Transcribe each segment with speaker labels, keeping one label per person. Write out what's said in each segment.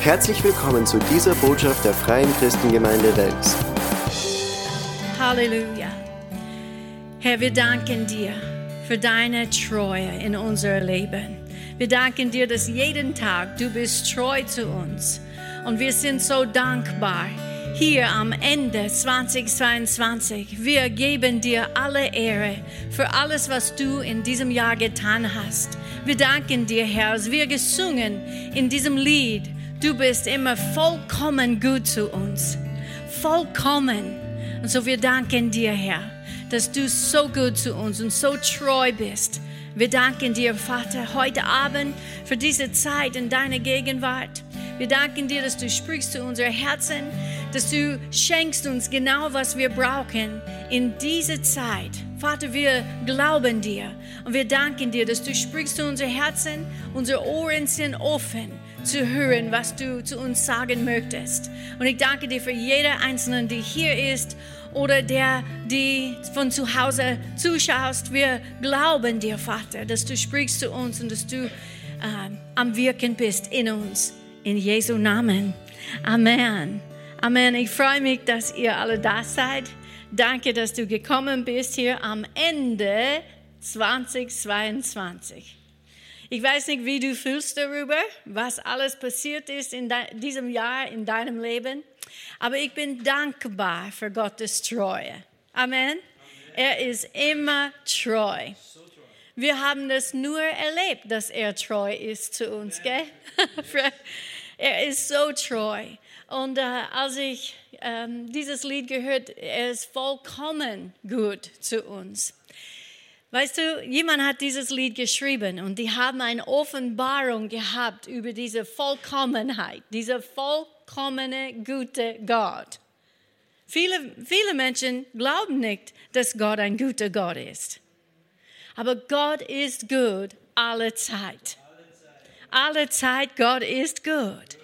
Speaker 1: Herzlich willkommen zu dieser Botschaft der Freien Christengemeinde Wels.
Speaker 2: Halleluja. Herr, wir danken dir für deine Treue in unser Leben. Wir danken dir, dass jeden Tag du bist treu zu uns. Und wir sind so dankbar hier am Ende 2022. Wir geben dir alle Ehre für alles, was du in diesem Jahr getan hast. Wir danken dir, Herr, als wir gesungen in diesem Lied. Du bist immer vollkommen gut zu uns. Vollkommen. Und so wir danken dir, Herr, dass du so gut zu uns und so treu bist. Wir danken dir, Vater, heute Abend für diese Zeit in deiner Gegenwart. Wir danken dir, dass du sprichst zu unseren Herzen, dass du schenkst uns genau, was wir brauchen in dieser Zeit. Vater, wir glauben dir und wir danken dir, dass du sprichst zu unseren Herzen. Unsere Ohren sind offen zu hören, was du zu uns sagen möchtest. Und ich danke dir für jeder Einzelne, die hier ist oder der, die von zu Hause zuschaust. Wir glauben dir, Vater, dass du sprichst zu uns und dass du äh, am Wirken bist in uns. In Jesu Namen. Amen. Amen. Ich freue mich, dass ihr alle da seid. Danke, dass du gekommen bist hier am Ende 2022. Ich weiß nicht, wie du fühlst darüber, was alles passiert ist in diesem Jahr in deinem Leben, aber ich bin dankbar für Gottes Treue. Amen. Er ist immer treu. Wir haben das nur erlebt, dass er treu ist zu uns, gell? er ist so treu. Und äh, als ich ähm, dieses Lied gehört, er ist vollkommen gut zu uns. Weißt du, jemand hat dieses Lied geschrieben und die haben eine Offenbarung gehabt über diese Vollkommenheit, diese vollkommene, gute Gott. Viele, viele Menschen glauben nicht, dass Gott ein guter Gott ist. Aber Gott ist gut alle Zeit. Alle Zeit, Gott ist gut.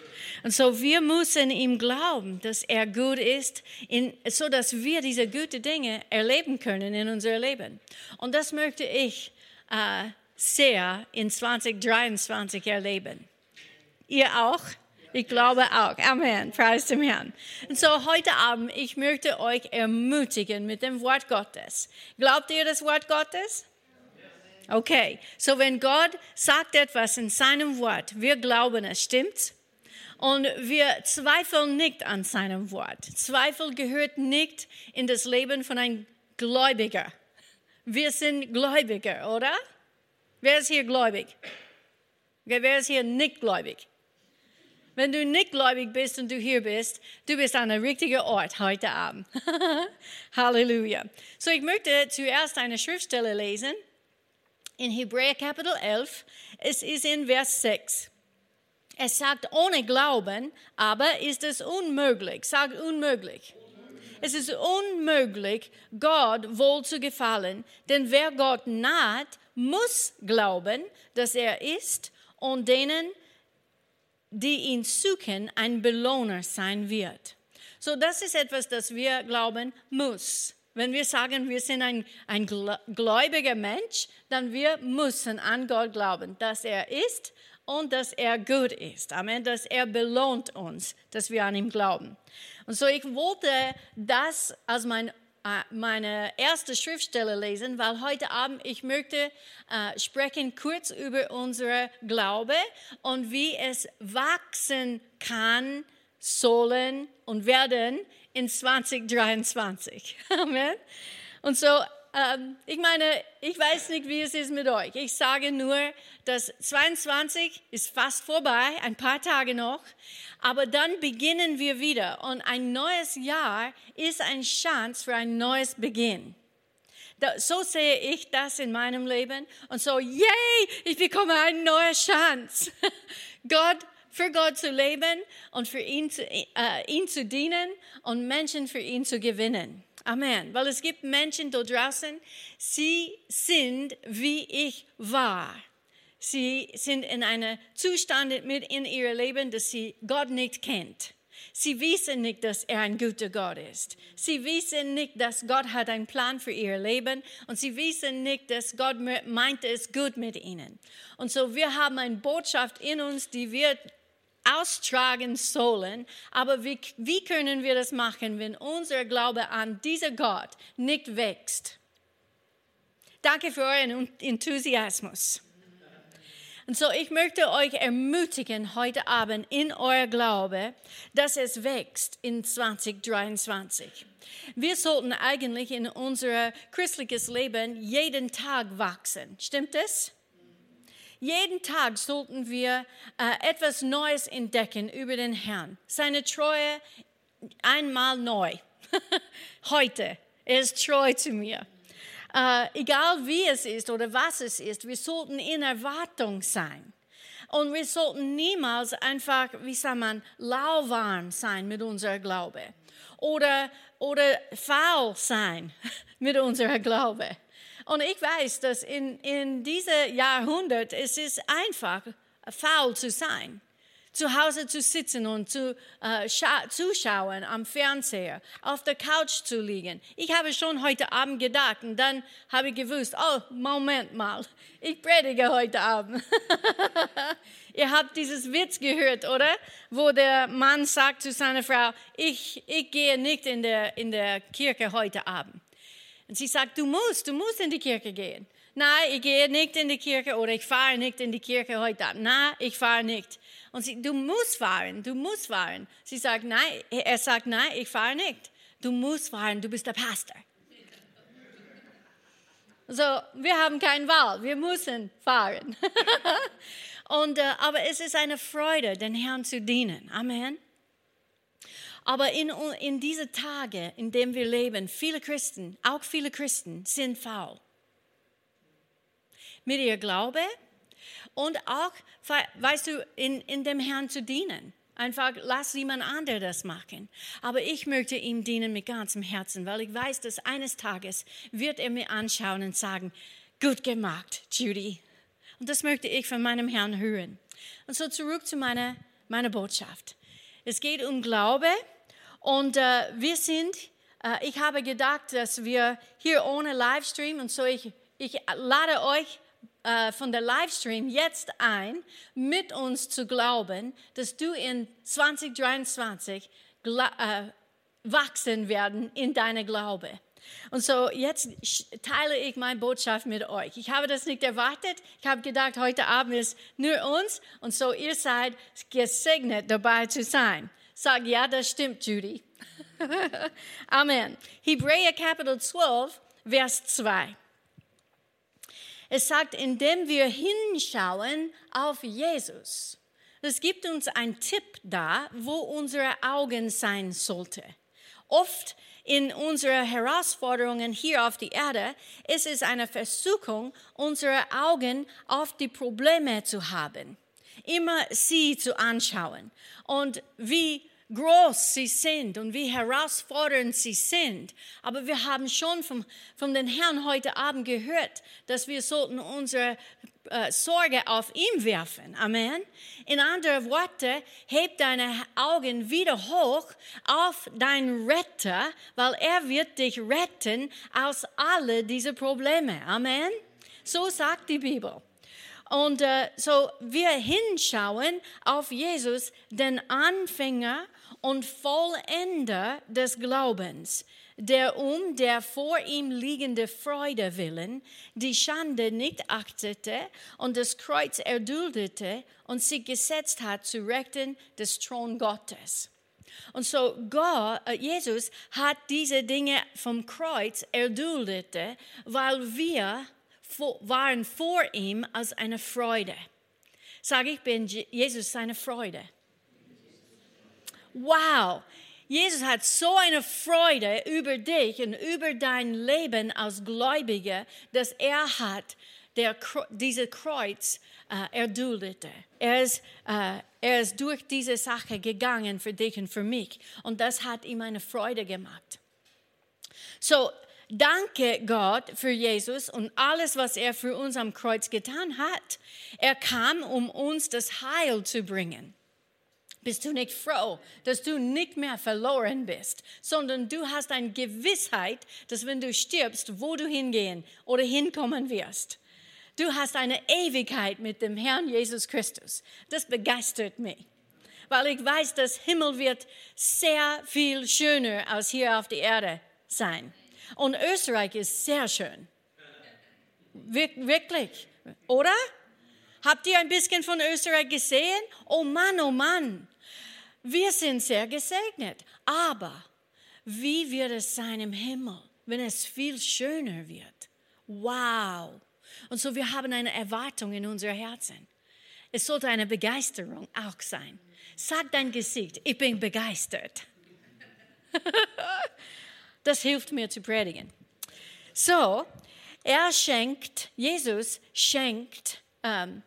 Speaker 2: Und so wir müssen ihm glauben, dass er gut ist, in, so dass wir diese guten Dinge erleben können in unser Leben. Und das möchte ich äh, sehr in 2023 erleben. Ihr auch? Ich glaube auch. Amen. Preis dem Herrn. Und so heute Abend, ich möchte euch ermutigen mit dem Wort Gottes. Glaubt ihr das Wort Gottes? Okay. So wenn Gott sagt etwas in seinem Wort, wir glauben es, stimmt's? Und wir zweifeln nicht an seinem Wort. Zweifel gehört nicht in das Leben von einem Gläubiger. Wir sind Gläubiger, oder? Wer ist hier gläubig? Wer ist hier nicht gläubig? Wenn du nicht gläubig bist und du hier bist, du bist an einem richtigen Ort heute Abend. Halleluja. So, ich möchte zuerst eine Schriftstelle lesen in Hebräer Kapitel 11. Es ist in Vers 6. Es sagt, ohne Glauben aber ist es unmöglich. Sagt unmöglich. Es ist unmöglich, Gott wohl zu gefallen, denn wer Gott naht, muss glauben, dass er ist und denen, die ihn suchen, ein Belohner sein wird. So, das ist etwas, das wir glauben muss. Wenn wir sagen, wir sind ein, ein gläubiger Mensch, dann wir müssen an Gott glauben, dass er ist und dass er gut ist. Amen. Dass er belohnt uns, dass wir an ihm glauben. Und so, ich wollte das als mein äh, meine erste Schriftstelle lesen, weil heute Abend ich möchte äh, sprechen kurz über unsere Glaube und wie es wachsen kann, sollen und werden in 2023. Amen. Und so ähm, ich meine, ich weiß nicht, wie es ist mit euch. Ich sage nur, dass 22 ist fast vorbei, ein paar Tage noch. Aber dann beginnen wir wieder. Und ein neues Jahr ist eine Chance für ein neues Beginn. so sehe ich das in meinem Leben. Und so, yay, ich bekomme eine neue Chance. Gott für Gott zu leben und für ihn zu, äh, ihn zu dienen und Menschen für ihn zu gewinnen. Amen. Weil es gibt Menschen da draußen, sie sind wie ich war. Sie sind in einem Zustand mit in ihrem Leben, dass sie Gott nicht kennt. Sie wissen nicht, dass er ein guter Gott ist. Sie wissen nicht, dass Gott hat einen Plan für ihr Leben und sie wissen nicht, dass Gott meint es gut mit ihnen. Und so wir haben eine Botschaft in uns, die wir austragen sollen. Aber wie, wie können wir das machen, wenn unser Glaube an diesen Gott nicht wächst? Danke für euren Enthusiasmus. Und so, ich möchte euch ermutigen heute Abend in euer Glaube, dass es wächst in 2023. Wir sollten eigentlich in unser christliches Leben jeden Tag wachsen. Stimmt es? Jeden Tag sollten wir äh, etwas Neues entdecken über den Herrn. Seine Treue einmal neu. Heute. Er ist treu zu mir. Äh, egal wie es ist oder was es ist, wir sollten in Erwartung sein. Und wir sollten niemals einfach, wie sagt man, lauwarm sein mit unserem Glaube. Oder, oder faul sein mit unserem Glaube. Und ich weiß, dass in, in diesem Jahrhundert es ist einfach, faul zu sein zu Hause zu sitzen und zu äh, zuschauen am Fernseher, auf der Couch zu liegen. Ich habe schon heute Abend gedacht und dann habe ich gewusst, oh, Moment mal, ich predige heute Abend. Ihr habt dieses Witz gehört, oder? Wo der Mann sagt zu seiner Frau, ich, ich gehe nicht in der, in der Kirche heute Abend. Und sie sagt, du musst, du musst in die Kirche gehen. Nein, ich gehe nicht in die Kirche oder ich fahre nicht in die Kirche heute Abend. Nein, ich fahre nicht. Und sie, du musst fahren, du musst fahren. Sie sagt, nein, er sagt, nein, ich fahre nicht. Du musst fahren, du bist der Pastor. So, wir haben keine Wahl, wir müssen fahren. Und, äh, aber es ist eine Freude, den Herrn zu dienen. Amen. Aber in, in diese Tage, in denen wir leben, viele Christen, auch viele Christen, sind faul. Mit ihr Glaube, und auch, weißt du, in, in dem Herrn zu dienen. Einfach lass jemand anderes das machen. Aber ich möchte ihm dienen mit ganzem Herzen, weil ich weiß, dass eines Tages wird er mir anschauen und sagen, gut gemacht, Judy. Und das möchte ich von meinem Herrn hören. Und so zurück zu meiner, meiner Botschaft. Es geht um Glaube und äh, wir sind, äh, ich habe gedacht, dass wir hier ohne Livestream und so ich, ich lade euch äh, von der Livestream jetzt ein, mit uns zu glauben, dass du in 2023 äh, wachsen werden in deine Glaube. Und so jetzt teile ich meine Botschaft mit euch. Ich habe das nicht erwartet. Ich habe gedacht, heute Abend ist nur uns und so ihr seid gesegnet dabei zu sein. Sag ja, das stimmt, Judy. Amen. Hebräer Kapitel 12, Vers 2. Es sagt, indem wir hinschauen auf Jesus. Es gibt uns einen Tipp da, wo unsere Augen sein sollten. Oft in unseren Herausforderungen hier auf die Erde ist es eine Versuchung, unsere Augen auf die Probleme zu haben, immer sie zu anschauen und wie groß sie sind und wie herausfordernd sie sind. Aber wir haben schon vom, von den Herrn heute Abend gehört, dass wir sollten unsere äh, Sorge auf ihm werfen. Amen. In anderen Worten, heb deine Augen wieder hoch auf deinen Retter, weil er wird dich retten aus alle diese Probleme. Amen. So sagt die Bibel. Und äh, so wir hinschauen auf Jesus, den Anfänger und Vollender des Glaubens, der um der vor ihm liegende Freude willen die Schande nicht achtete und das Kreuz erduldete und sich gesetzt hat zu Rechten des Thron Gottes. Und so Gott, äh, Jesus hat diese Dinge vom Kreuz erduldete, weil wir waren vor ihm als eine Freude. Sage ich bin Jesus seine Freude wow, Jesus hat so eine Freude über dich und über dein Leben als Gläubiger, dass er hat der, diese Kreuz äh, erduldete. Er ist, äh, er ist durch diese Sache gegangen für dich und für mich. Und das hat ihm eine Freude gemacht. So, danke Gott für Jesus und alles, was er für uns am Kreuz getan hat. Er kam, um uns das Heil zu bringen. Bist du nicht froh, dass du nicht mehr verloren bist, sondern du hast eine Gewissheit, dass wenn du stirbst, wo du hingehen oder hinkommen wirst. Du hast eine Ewigkeit mit dem Herrn Jesus Christus. Das begeistert mich. weil ich weiß, das Himmel wird sehr viel schöner als hier auf der Erde sein. Und Österreich ist sehr schön. Wir wirklich, oder? Habt ihr ein bisschen von Österreich gesehen? Oh Mann, oh Mann. Wir sind sehr gesegnet. Aber wie wird es sein im Himmel, wenn es viel schöner wird? Wow. Und so wir haben eine Erwartung in unser Herzen. Es sollte eine Begeisterung auch sein. Sag dein Gesicht, ich bin begeistert. das hilft mir zu predigen. So, er schenkt, Jesus schenkt ähm,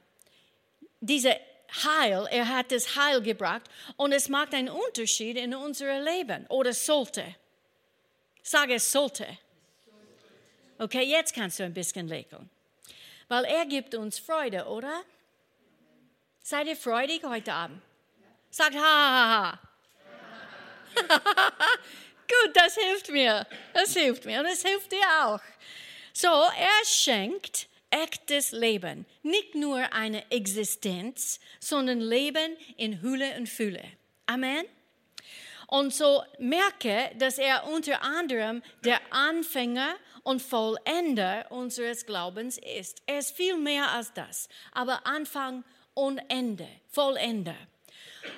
Speaker 2: diese Heil, er hat das Heil gebracht und es macht einen Unterschied in unserem Leben oder sollte. Sage es sollte. Okay, jetzt kannst du ein bisschen lächeln. Weil er gibt uns Freude, oder? Seid ihr freudig heute Abend? Sagt ha, ha, ha. Gut, das hilft mir. Das hilft mir und es hilft dir auch. So, er schenkt echtes Leben. Nicht nur eine Existenz, sondern Leben in Hülle und Fülle. Amen. Und so merke, dass er unter anderem der Anfänger und Vollender unseres Glaubens ist. Er ist viel mehr als das, aber Anfang und Ende, Vollender.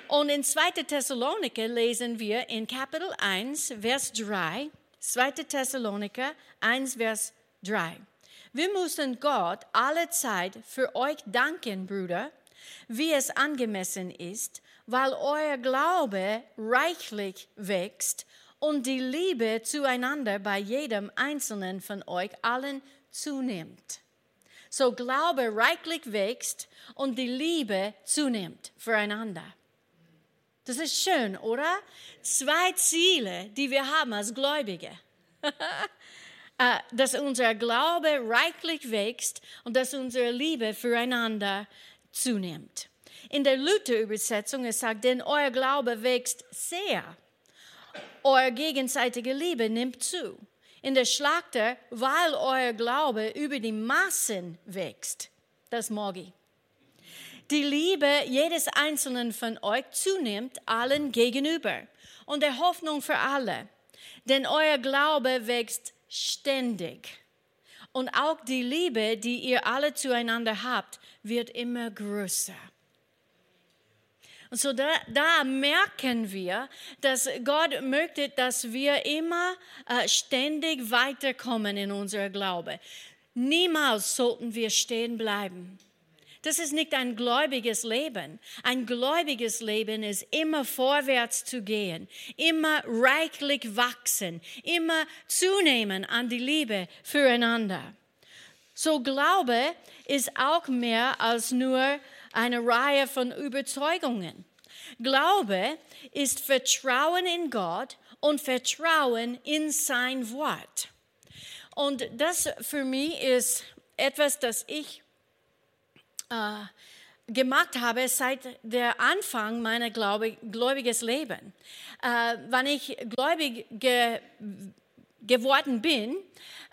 Speaker 2: Und in 2. Thessaloniker lesen wir in Kapitel 1, Vers 3, 2. Thessaloniker 1, Vers 3. Wir müssen Gott alle Zeit für euch danken, Brüder, wie es angemessen ist, weil euer Glaube reichlich wächst und die Liebe zueinander bei jedem einzelnen von euch allen zunimmt. So Glaube reichlich wächst und die Liebe zunimmt füreinander. Das ist schön, oder? Zwei Ziele, die wir haben als Gläubige. Äh, dass unser Glaube reichlich wächst und dass unsere Liebe füreinander zunimmt. In der Luther-Übersetzung es sagt, denn euer Glaube wächst sehr. Eure gegenseitige Liebe nimmt zu. In der Schlachter, weil euer Glaube über die Massen wächst. Das mag. Die Liebe jedes Einzelnen von euch zunimmt allen gegenüber und der Hoffnung für alle. Denn euer Glaube wächst ständig. Und auch die Liebe, die ihr alle zueinander habt, wird immer größer. Und so da, da, merken wir, dass Gott möchte, dass wir immer äh, ständig weiterkommen in unser Glaube. Niemals sollten wir stehen bleiben. Das ist nicht ein gläubiges Leben. Ein gläubiges Leben ist immer vorwärts zu gehen, immer reichlich wachsen, immer zunehmen an die Liebe füreinander. So Glaube ist auch mehr als nur eine Reihe von Überzeugungen. Glaube ist Vertrauen in Gott und Vertrauen in sein Wort. Und das für mich ist etwas, das ich äh, gemacht habe seit der Anfang meiner Glaube, gläubiges Leben. Äh, wenn ich gläubig ge, geworden bin,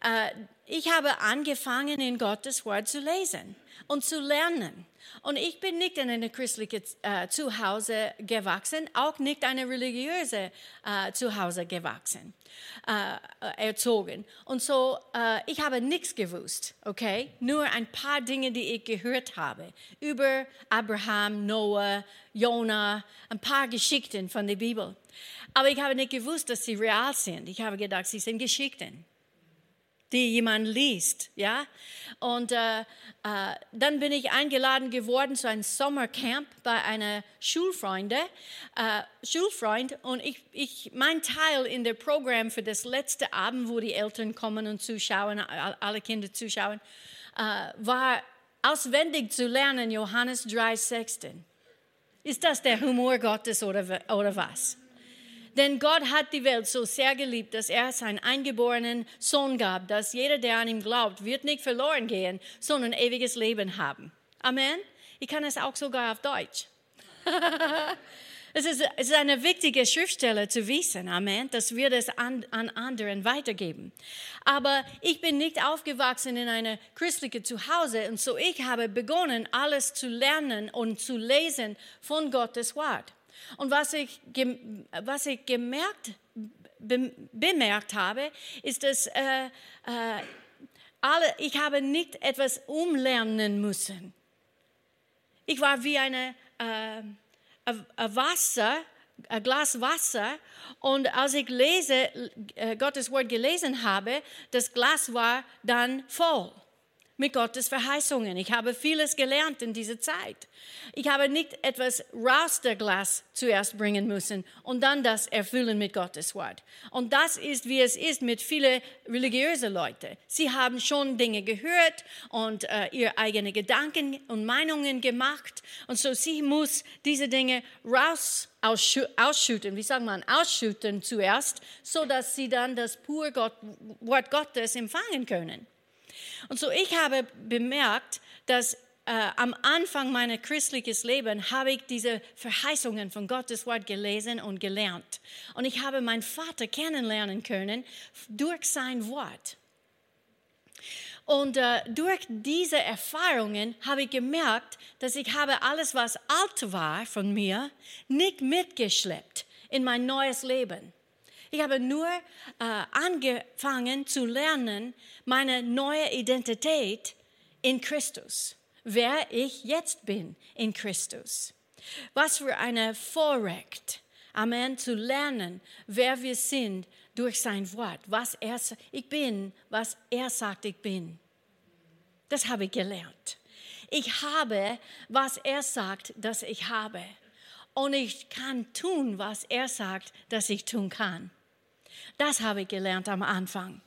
Speaker 2: äh, ich habe angefangen, in Gottes Wort zu lesen und zu lernen. Und ich bin nicht in einem christlichen äh, Zuhause gewachsen, auch nicht in einem religiösen äh, Zuhause gewachsen, äh, erzogen. Und so, äh, ich habe nichts gewusst, okay? Nur ein paar Dinge, die ich gehört habe über Abraham, Noah, Jonah, ein paar Geschichten von der Bibel. Aber ich habe nicht gewusst, dass sie real sind. Ich habe gedacht, sie sind Geschichten die jemand liest, ja. Und äh, äh, dann bin ich eingeladen geworden zu einem Sommercamp bei einer Schulfreunde, äh, Schulfreund. Und ich, ich, mein Teil in der Programm für das letzte Abend, wo die Eltern kommen und zuschauen, alle Kinder zuschauen, äh, war auswendig zu lernen Johannes 3,16. Ist das der Humor Gottes oder, oder was? Denn Gott hat die Welt so sehr geliebt, dass er seinen eingeborenen Sohn gab, dass jeder, der an ihm glaubt, wird nicht verloren gehen, sondern ewiges Leben haben. Amen. Ich kann es auch sogar auf Deutsch. es, ist, es ist eine wichtige Schriftstelle zu wissen, Amen, dass wir das an, an anderen weitergeben. Aber ich bin nicht aufgewachsen in einem christlichen Zuhause und so ich habe begonnen, alles zu lernen und zu lesen von Gottes Wort. Und was ich, was ich gemerkt, be, bemerkt habe, ist, dass äh, äh, alle, ich habe nicht etwas umlernen müssen. Ich war wie eine äh, Wasser, ein Glas Wasser und als ich lese, äh, Gottes Wort gelesen habe, das Glas war dann voll mit Gottes Verheißungen. Ich habe vieles gelernt in dieser Zeit. Ich habe nicht etwas raus der Glas zuerst bringen müssen und dann das erfüllen mit Gottes Wort. Und das ist, wie es ist mit vielen religiösen Leuten. Sie haben schon Dinge gehört und äh, ihre eigenen Gedanken und Meinungen gemacht. Und so sie muss diese Dinge raus ausschütten, wie sagt man, ausschütten zuerst, so dass sie dann das pure Gott, Wort Gottes empfangen können. Und so ich habe bemerkt, dass äh, am Anfang meines christlichen Lebens habe ich diese Verheißungen von Gottes Wort gelesen und gelernt. Und ich habe meinen Vater kennenlernen können durch sein Wort. Und äh, durch diese Erfahrungen habe ich gemerkt, dass ich habe alles, was alt war von mir, nicht mitgeschleppt in mein neues Leben. Ich habe nur äh, angefangen zu lernen, meine neue Identität in Christus, wer ich jetzt bin in Christus. Was für eine Vorrecht, Amen, zu lernen, wer wir sind durch sein Wort, was er ich bin, was er sagt, ich bin. Das habe ich gelernt. Ich habe, was er sagt, dass ich habe. Und ich kann tun, was er sagt, dass ich tun kann. Das habe ich gelernt am Anfang.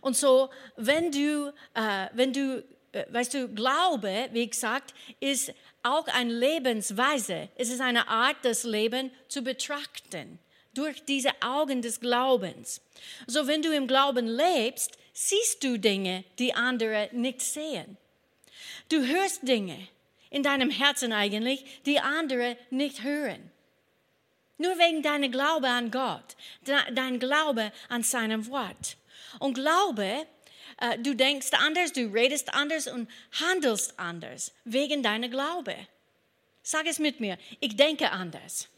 Speaker 2: Und so, wenn du, äh, wenn du, äh, weißt du, Glaube, wie gesagt, ist auch eine Lebensweise. Es ist eine Art, das Leben zu betrachten durch diese Augen des Glaubens. So, wenn du im Glauben lebst, siehst du Dinge, die andere nicht sehen. Du hörst Dinge in deinem Herzen eigentlich, die andere nicht hören. Nur wegen deinem Glaube an Gott, dein Glaube an seinem Wort. Und Glaube, äh, du denkst anders, du redest anders und handelst anders wegen deiner Glaube. Sag es mit mir, ich denke anders.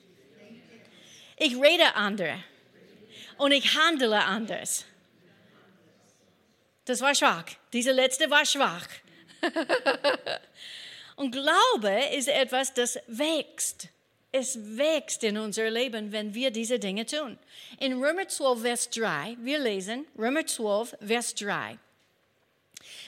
Speaker 2: Ich rede anders. Und ich handle anders. Das war schwach. Diese letzte war schwach. und Glaube ist etwas, das wächst. Es wächst in unser Leben, wenn wir diese Dinge tun. In Römer 12, Vers 3, wir lesen Römer 12, Vers 3.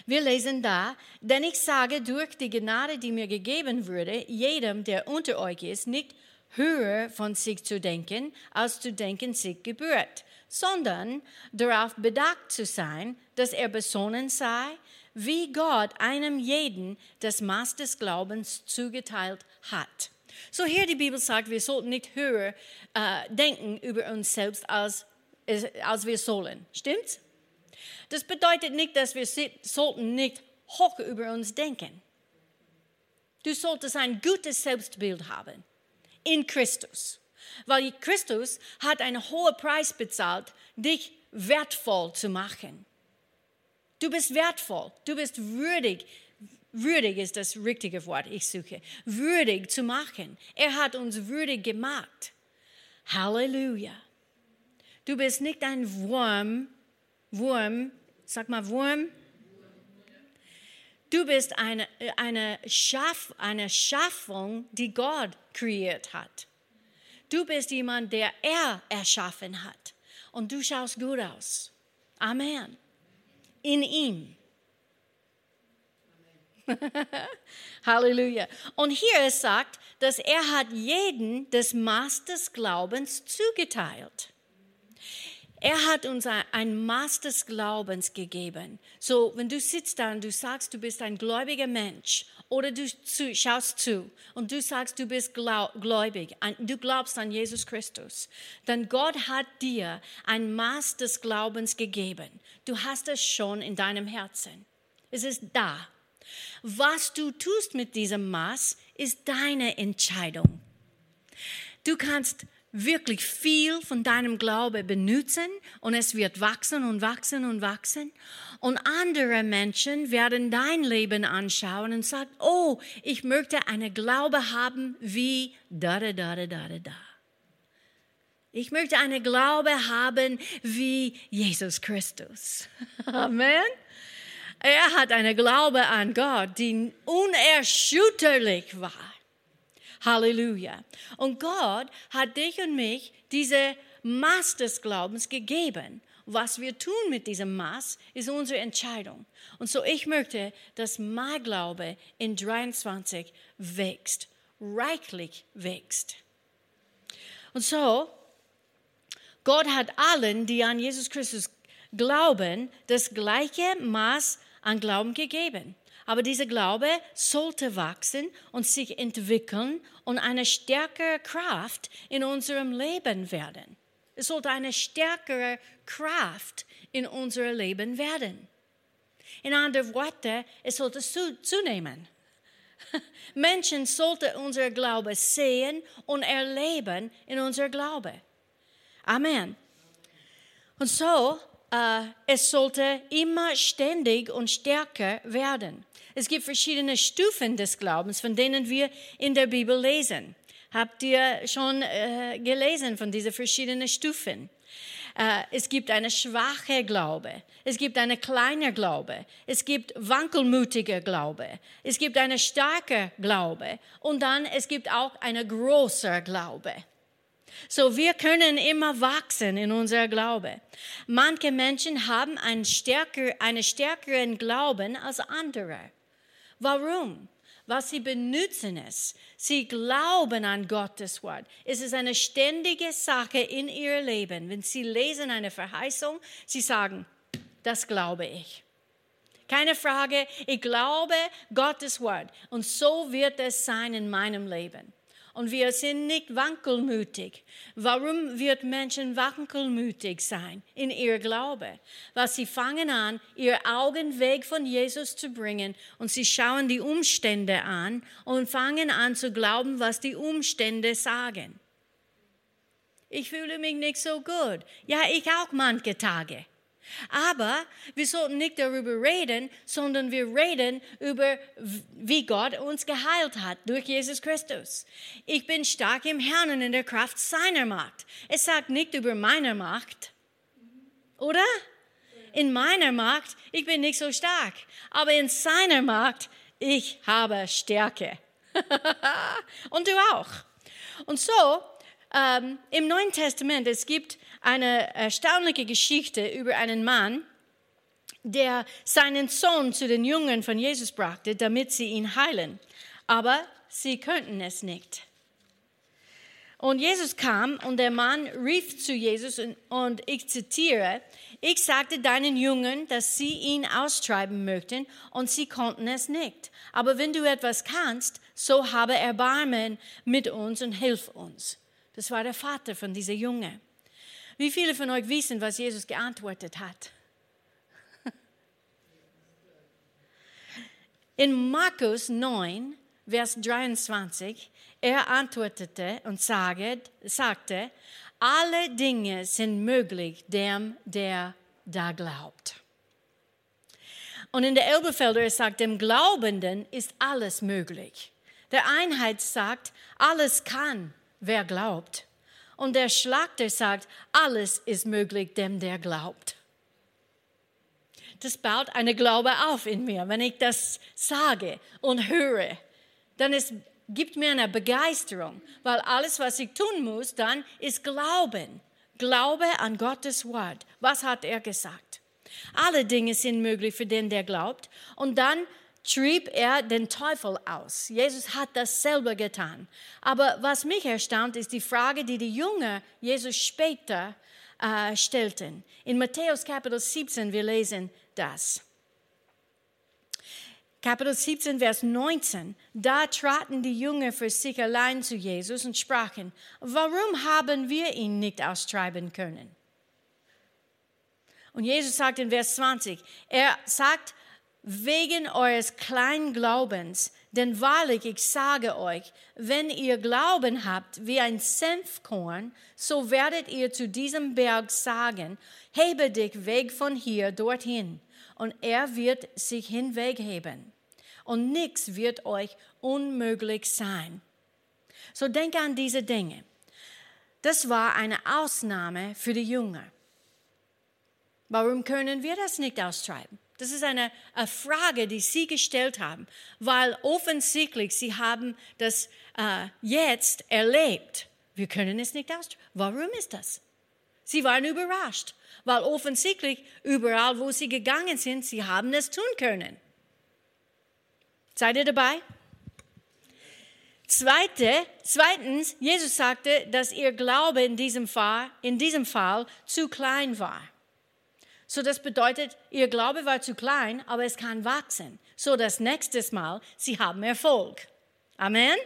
Speaker 2: Wir lesen da, denn ich sage durch die Gnade, die mir gegeben wurde, jedem, der unter euch ist, nicht höher von sich zu denken, als zu denken sich gebührt, sondern darauf bedacht zu sein, dass er besonnen sei, wie Gott einem jeden das Maß des Glaubens zugeteilt hat. So hier die Bibel sagt, wir sollten nicht höher äh, denken über uns selbst, als, als wir sollen. Stimmt's? Das bedeutet nicht, dass wir sollten nicht hoch über uns denken. Du solltest ein gutes Selbstbild haben in Christus, weil Christus hat einen hohen Preis bezahlt, dich wertvoll zu machen. Du bist wertvoll, du bist würdig, würdig ist das richtige Wort, ich suche, würdig zu machen. Er hat uns würdig gemacht. Halleluja. Du bist nicht ein Wurm, Wurm, sag mal Wurm. Du bist eine, eine, Schaff, eine Schaffung, die Gott kreiert hat. Du bist jemand, der er erschaffen hat. Und du schaust gut aus. Amen. In ihm. Halleluja. Und hier es sagt, dass er hat jeden das Maß des Glaubens zugeteilt. Er hat uns ein Maß des Glaubens gegeben. So, wenn du sitzt da und du sagst, du bist ein gläubiger Mensch oder du zu, schaust zu und du sagst, du bist gläubig, du glaubst an Jesus Christus, dann Gott hat dir ein Maß des Glaubens gegeben. Du hast es schon in deinem Herzen. Es ist da. Was du tust mit diesem Maß, ist deine Entscheidung. Du kannst wirklich viel von deinem Glaube benutzen und es wird wachsen und wachsen und wachsen. Und andere Menschen werden dein Leben anschauen und sagen, oh, ich möchte eine Glaube haben wie da, da, da, da, da, da. Ich möchte eine Glaube haben wie Jesus Christus. Amen. Er hat eine Glaube an Gott, die unerschütterlich war. Halleluja. Und Gott hat dich und mich diese Maß des Glaubens gegeben. Was wir tun mit diesem Maß, ist unsere Entscheidung. Und so ich möchte, dass mein Glaube in 23 wächst, reichlich wächst. Und so, Gott hat allen, die an Jesus Christus glauben, das gleiche Maß an Glauben gegeben. Aber dieser Glaube sollte wachsen und sich entwickeln und eine stärkere Kraft in unserem Leben werden. Es sollte eine stärkere Kraft in unserem Leben werden. In anderen Worten, es sollte zunehmen. Menschen sollten unser Glaube sehen und erleben in unser Glaube. Amen. Und so, äh, es sollte immer ständig und stärker werden. Es gibt verschiedene Stufen des Glaubens, von denen wir in der Bibel lesen. Habt ihr schon äh, gelesen von diesen verschiedenen Stufen? Äh, es gibt eine schwache Glaube, es gibt eine kleine Glaube, es gibt wankelmütige Glaube, es gibt eine starke Glaube und dann es gibt auch eine große Glaube. So, wir können immer wachsen in unser Glaube. Manche Menschen haben einen stärker, einen stärkeren Glauben als andere. Warum? Weil sie benutzen es. Sie glauben an Gottes Wort. Es ist eine ständige Sache in ihr Leben. Wenn sie lesen eine Verheißung, sie sagen, das glaube ich. Keine Frage, ich glaube Gottes Wort. Und so wird es sein in meinem Leben und wir sind nicht wankelmütig. Warum wird Menschen wankelmütig sein in ihr Glaube? Weil sie fangen an, ihr Augen weg von Jesus zu bringen und sie schauen die Umstände an und fangen an zu glauben, was die Umstände sagen. Ich fühle mich nicht so gut. Ja, ich auch manche Tage. Aber wir sollten nicht darüber reden, sondern wir reden über, wie Gott uns geheilt hat durch Jesus Christus. Ich bin stark im Herrn und in der Kraft seiner Macht. Es sagt nicht über meine Macht, oder? In meiner Macht, ich bin nicht so stark. Aber in seiner Macht, ich habe Stärke. und du auch. Und so, ähm, im Neuen Testament, es gibt eine erstaunliche Geschichte über einen Mann, der seinen Sohn zu den Jüngern von Jesus brachte, damit sie ihn heilen. Aber sie könnten es nicht. Und Jesus kam und der Mann rief zu Jesus und, und ich zitiere, ich sagte deinen Jüngern, dass sie ihn austreiben möchten und sie konnten es nicht. Aber wenn du etwas kannst, so habe Erbarmen mit uns und hilf uns. Das war der Vater von dieser Junge. Wie viele von euch wissen, was Jesus geantwortet hat? In Markus 9, Vers 23, er antwortete und sagte, alle Dinge sind möglich dem, der da glaubt. Und in der Elberfelder er sagt, dem Glaubenden ist alles möglich. Der Einheit sagt, alles kann, wer glaubt. Und der Schlachter sagt, alles ist möglich dem, der glaubt. Das baut eine Glaube auf in mir, wenn ich das sage und höre. Dann es gibt mir eine Begeisterung, weil alles, was ich tun muss, dann ist Glauben. Glaube an Gottes Wort. Was hat er gesagt? Alle Dinge sind möglich für den, der glaubt. Und dann trieb er den Teufel aus. Jesus hat das selber getan. Aber was mich erstaunt, ist die Frage, die die Jünger Jesus später äh, stellten. In Matthäus Kapitel 17, wir lesen das. Kapitel 17, Vers 19. Da traten die Jünger für sich allein zu Jesus und sprachen, warum haben wir ihn nicht austreiben können? Und Jesus sagt in Vers 20, er sagt, wegen eures kleinen Glaubens. Denn wahrlich, ich sage euch, wenn ihr Glauben habt wie ein Senfkorn, so werdet ihr zu diesem Berg sagen, hebe dich weg von hier dorthin, und er wird sich hinwegheben. Und nichts wird euch unmöglich sein. So denke an diese Dinge. Das war eine Ausnahme für die Jünger. Warum können wir das nicht austreiben? Das ist eine, eine, Frage, die Sie gestellt haben, weil offensichtlich Sie haben das äh, jetzt erlebt. Wir können es nicht austreiben. Warum ist das? Sie waren überrascht, weil offensichtlich überall, wo Sie gegangen sind, Sie haben es tun können. Seid ihr dabei? Zweite, zweitens, Jesus sagte, dass ihr Glaube in diesem Fall, in diesem Fall zu klein war. So, das bedeutet, ihr Glaube war zu klein, aber es kann wachsen. So, das nächste Mal, sie haben Erfolg. Amen.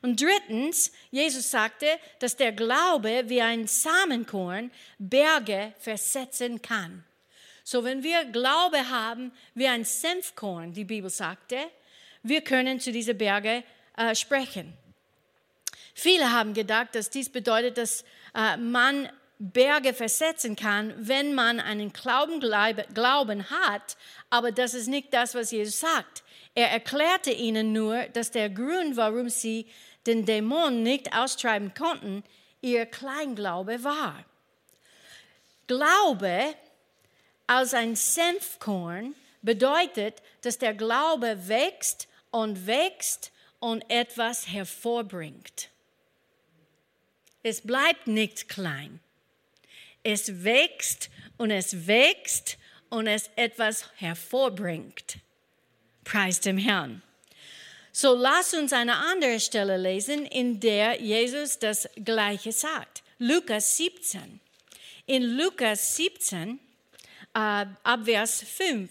Speaker 2: Und drittens, Jesus sagte, dass der Glaube wie ein Samenkorn Berge versetzen kann. So, wenn wir Glaube haben wie ein Senfkorn, die Bibel sagte, wir können zu diesen Bergen äh, sprechen. Viele haben gedacht, dass dies bedeutet, dass äh, man Berge versetzen kann, wenn man einen Glauben, Glauben hat, aber das ist nicht das, was Jesus sagt. Er erklärte ihnen nur, dass der Grund, warum sie den Dämon nicht austreiben konnten, ihr Kleinglaube war. Glaube als ein Senfkorn bedeutet, dass der Glaube wächst und wächst und etwas hervorbringt. Es bleibt nicht klein. Es wächst und es wächst und es etwas hervorbringt. Preis dem Herrn. So lass uns eine andere Stelle lesen, in der Jesus das Gleiche sagt. Lukas 17. In Lukas 17, äh, ab Vers 5.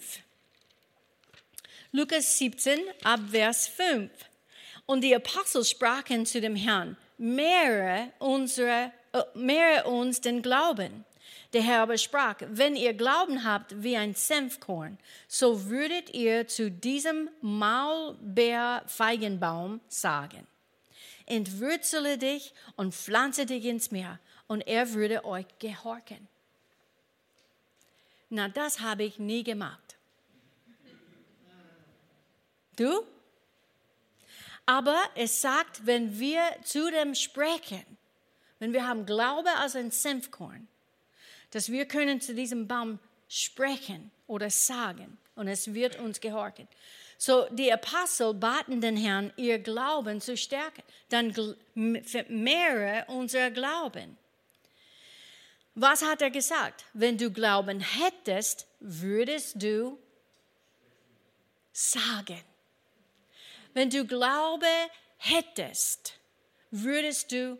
Speaker 2: Lukas 17, ab Vers 5. Und die Apostel sprachen zu dem Herrn, mehre unsere mehre uns den Glauben. Der Herr aber sprach, wenn ihr Glauben habt wie ein Senfkorn, so würdet ihr zu diesem Maulbeerfeigenbaum sagen, entwürzele dich und pflanze dich ins Meer, und er würde euch gehorchen. Na, das habe ich nie gemacht. Du? Aber es sagt, wenn wir zu dem sprechen, wenn wir haben Glaube als ein Senfkorn, dass wir können zu diesem Baum sprechen oder sagen und es wird uns gehorchen. So, die Apostel baten den Herrn, ihr Glauben zu stärken. Dann vermehre unser Glauben. Was hat er gesagt? Wenn du Glauben hättest, würdest du sagen. Wenn du Glaube hättest, würdest du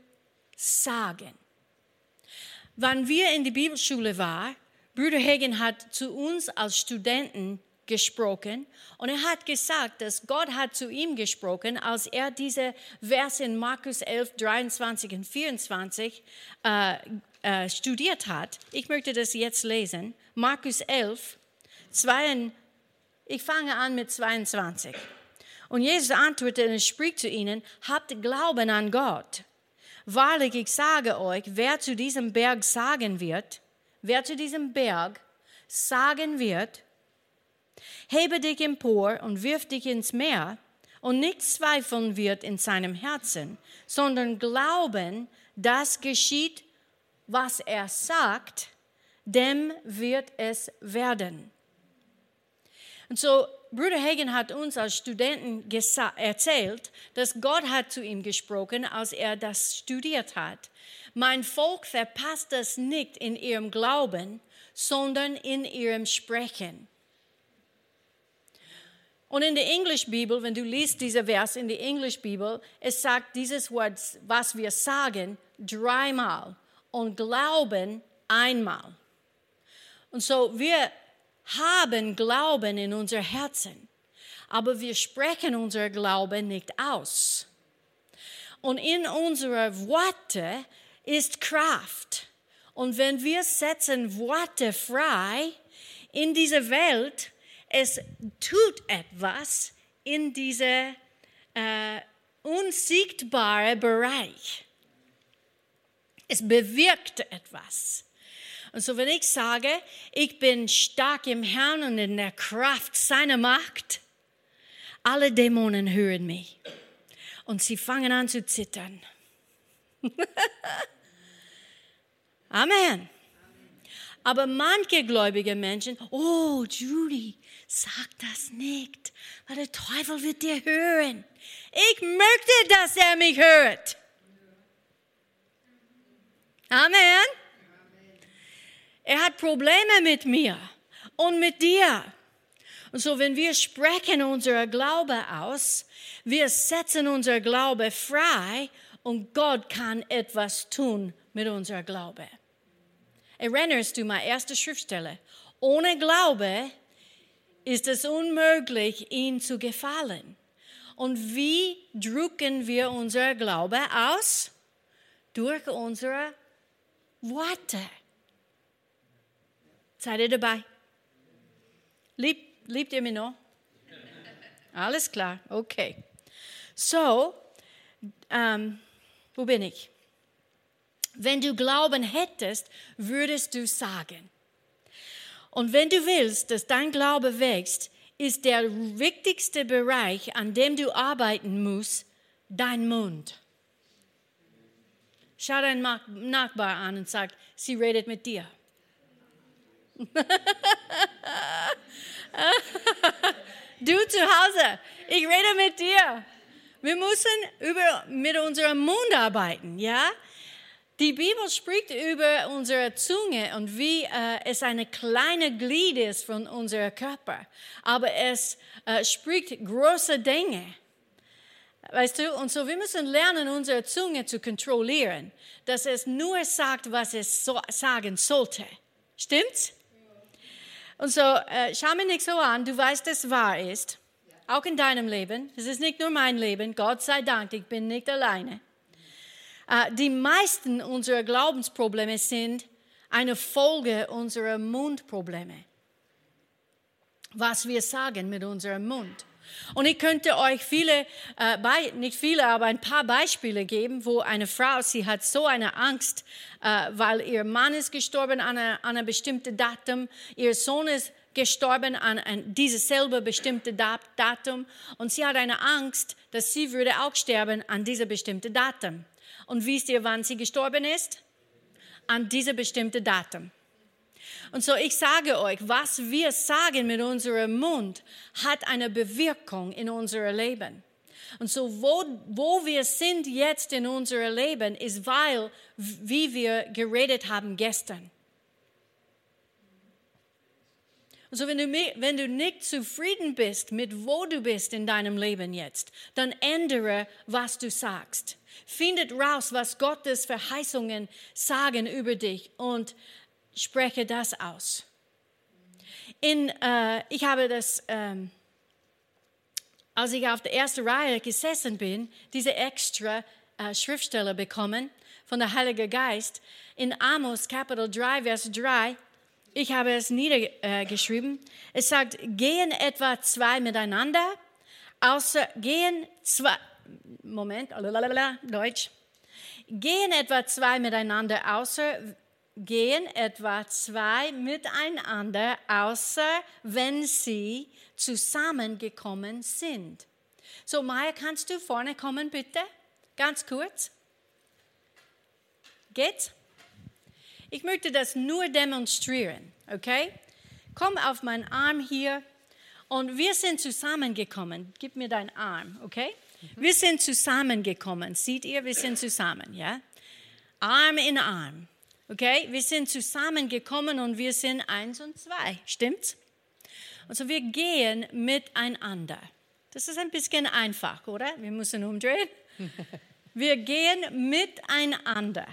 Speaker 2: sagen. Wann wir in der Bibelschule waren, Bruder Hagen hat zu uns als Studenten gesprochen und er hat gesagt, dass Gott hat zu ihm gesprochen, als er diese Verse in Markus 11, 23 und 24 äh, äh, studiert hat. Ich möchte das jetzt lesen. Markus 11, 2, ich fange an mit 22. Und Jesus antwortet und spricht zu ihnen, habt Glauben an Gott. Wahrlich, ich sage euch, wer zu diesem Berg sagen wird, wer zu diesem Berg sagen wird, hebe dich empor und wirf dich ins Meer, und nicht zweifeln wird in seinem Herzen, sondern glauben, dass geschieht, was er sagt, dem wird es werden. Und so Bruder Hagen hat uns als Studenten erzählt, dass Gott hat zu ihm gesprochen, als er das studiert hat. Mein Volk verpasst das nicht in ihrem Glauben, sondern in ihrem Sprechen. Und in der Englischbibel, wenn du liest diese Vers in der Englischbibel, es sagt dieses Wort, was wir sagen, dreimal und Glauben einmal. Und so wir haben Glauben in unser Herzen, aber wir sprechen unser Glauben nicht aus. Und in unsere Worte ist Kraft. Und wenn wir setzen Worte frei in dieser Welt, es tut etwas in diesem äh, unsichtbaren Bereich. Es bewirkt etwas. Und so, wenn ich sage, ich bin stark im Herrn und in der Kraft seiner Macht, alle Dämonen hören mich und sie fangen an zu zittern. Amen. Aber manche gläubige Menschen, oh Judy, sag das nicht, weil der Teufel wird dir hören. Ich möchte, dass er mich hört. Amen. Er hat Probleme mit mir und mit dir. Und so, wenn wir sprechen unser Glaube aus, wir setzen unser Glaube frei und Gott kann etwas tun mit unser Glaube. Erinnerst du mal, erste Schriftstelle. Ohne Glaube ist es unmöglich, ihm zu gefallen. Und wie drücken wir unser Glaube aus? Durch unsere Worte. Seid ihr dabei? Lieb, liebt ihr mich noch? Alles klar, okay. So, ähm, wo bin ich? Wenn du Glauben hättest, würdest du sagen. Und wenn du willst, dass dein Glaube wächst, ist der wichtigste Bereich, an dem du arbeiten musst, dein Mund. Schau deinen Nachbar an und sag, sie redet mit dir. du zu Hause, ich rede mit dir. Wir müssen über, mit unserem Mund arbeiten, ja? Die Bibel spricht über unsere Zunge und wie äh, es eine kleine Glied ist von unserem Körper. Aber es äh, spricht große Dinge. Weißt du, und so wir müssen lernen, unsere Zunge zu kontrollieren, dass es nur sagt, was es so sagen sollte. Stimmt's? Und so, äh, schau mir nicht so an, du weißt, dass es wahr ist. Auch in deinem Leben. Es ist nicht nur mein Leben. Gott sei Dank, ich bin nicht alleine. Äh, die meisten unserer Glaubensprobleme sind eine Folge unserer Mundprobleme. Was wir sagen mit unserem Mund. Und ich könnte euch viele, äh, nicht viele, aber ein paar Beispiele geben, wo eine Frau, sie hat so eine Angst, äh, weil ihr Mann ist gestorben an einem bestimmten Datum, ihr Sohn ist gestorben an, an dieses selbe bestimmte Datum und sie hat eine Angst, dass sie würde auch sterben an diesem bestimmten Datum. Und wisst ihr, wann sie gestorben ist? An diesem bestimmten Datum. Und so, ich sage euch, was wir sagen mit unserem Mund, hat eine Bewirkung in unserem Leben. Und so, wo, wo wir sind jetzt in unserem Leben, ist, weil, wie wir geredet haben gestern. Und so, wenn du, wenn du nicht zufrieden bist mit wo du bist in deinem Leben jetzt, dann ändere, was du sagst. Findet raus, was Gottes Verheißungen sagen über dich und spreche das aus. In, äh, ich habe das, ähm, als ich auf der ersten Reihe gesessen bin, diese extra äh, Schriftstelle bekommen von der Heilige Geist in Amos Kapitel 3, Vers 3. Ich habe es niedergeschrieben. Es sagt, gehen etwa zwei miteinander, außer gehen zwei, Moment, Deutsch. Gehen etwa zwei miteinander, außer gehen etwa zwei miteinander, außer wenn sie zusammengekommen sind. So, Maya, kannst du vorne kommen, bitte? Ganz kurz. Geht's? Ich möchte das nur demonstrieren, okay? Komm auf meinen Arm hier und wir sind zusammengekommen. Gib mir deinen Arm, okay? Wir sind zusammengekommen. Seht ihr, wir sind zusammen, ja? Arm in Arm. Okay, wir sind zusammengekommen und wir sind eins und zwei. Stimmt's? Also wir gehen miteinander. Das ist ein bisschen einfach, oder? Wir müssen umdrehen. Wir gehen miteinander.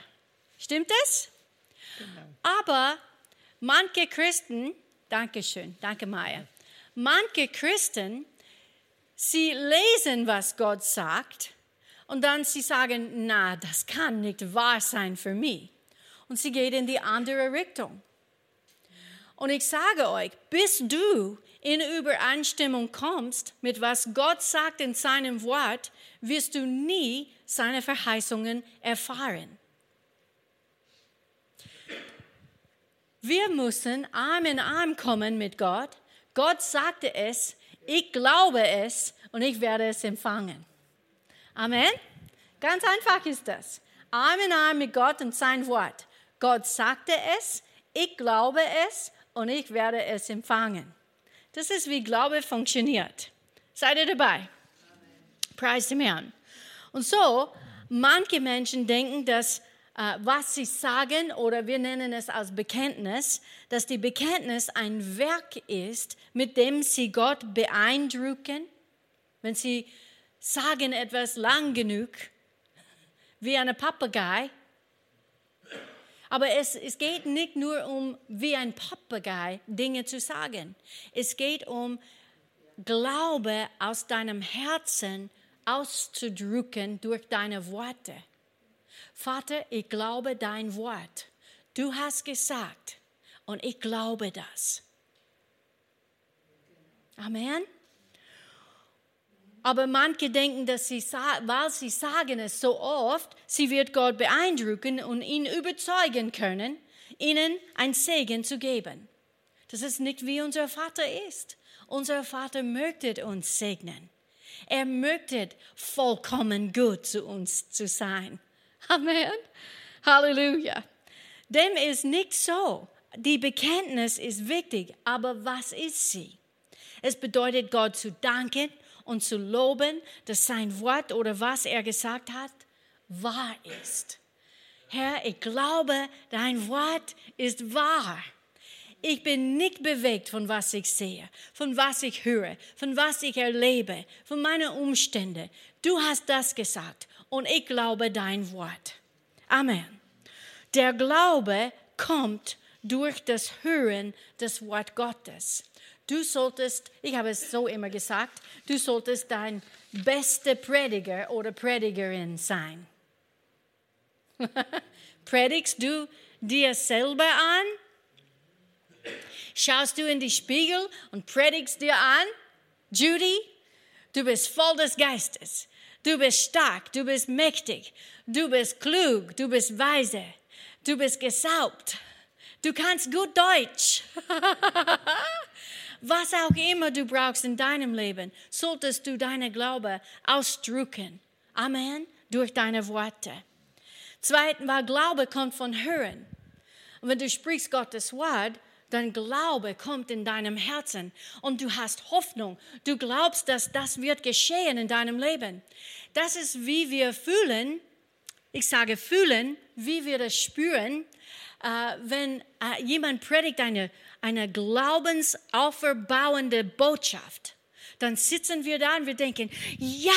Speaker 2: Stimmt das? Genau. Aber manche Christen, danke schön, danke Maya. Manche Christen, sie lesen, was Gott sagt und dann sie sagen, na, das kann nicht wahr sein für mich und sie geht in die andere Richtung. Und ich sage euch, bis du in Übereinstimmung kommst mit was Gott sagt in seinem Wort, wirst du nie seine Verheißungen erfahren. Wir müssen Arm in Arm kommen mit Gott. Gott sagte es, ich glaube es und ich werde es empfangen. Amen. Ganz einfach ist das. Arm in Arm mit Gott und sein Wort. Gott sagte es, ich glaube es und ich werde es empfangen. Das ist, wie Glaube funktioniert. Seid ihr dabei? Preis dem Herrn. Und so, manche Menschen denken, dass äh, was sie sagen, oder wir nennen es als Bekenntnis, dass die Bekenntnis ein Werk ist, mit dem sie Gott beeindrucken. Wenn sie sagen etwas lang genug, wie eine Papagei. Aber es, es geht nicht nur um, wie ein Papagei Dinge zu sagen. Es geht um Glaube aus deinem Herzen auszudrücken durch deine Worte. Vater, ich glaube dein Wort. Du hast gesagt und ich glaube das. Amen. Aber manche denken, dass sie, weil sie sagen es so oft, sie wird Gott beeindrucken und ihn überzeugen können, ihnen ein Segen zu geben. Das ist nicht wie unser Vater ist. Unser Vater möchte uns segnen. Er möchte vollkommen gut zu uns zu sein. Amen. Halleluja. Dem ist nicht so. Die Bekenntnis ist wichtig, aber was ist sie? Es bedeutet, Gott zu danken und zu loben, dass sein Wort oder was er gesagt hat, wahr ist. Herr, ich glaube, dein Wort ist wahr. Ich bin nicht bewegt von was ich sehe, von was ich höre, von was ich erlebe, von meinen Umständen. Du hast das gesagt und ich glaube dein Wort. Amen. Der Glaube kommt durch das Hören des Wort Gottes. Du solltest, ich habe es so immer gesagt, du solltest dein bester Prediger oder Predigerin sein. Predigst du dir selber an? Schaust du in die Spiegel und predigst dir an? Judy, du bist voll des Geistes. Du bist stark, du bist mächtig, du bist klug, du bist weise, du bist gesaubt, du kannst gut Deutsch. Was auch immer du brauchst in deinem Leben, solltest du deine Glaube ausdrücken. Amen. Durch deine Worte. Zweitens, weil Glaube kommt von Hören. Und wenn du sprichst Gottes Wort, dann Glaube kommt in deinem Herzen und du hast Hoffnung. Du glaubst, dass das wird geschehen in deinem Leben. Das ist, wie wir fühlen. Ich sage fühlen, wie wir das spüren, äh, wenn äh, jemand predigt eine, eine glaubensaufbauende Botschaft. Dann sitzen wir da und wir denken, ja.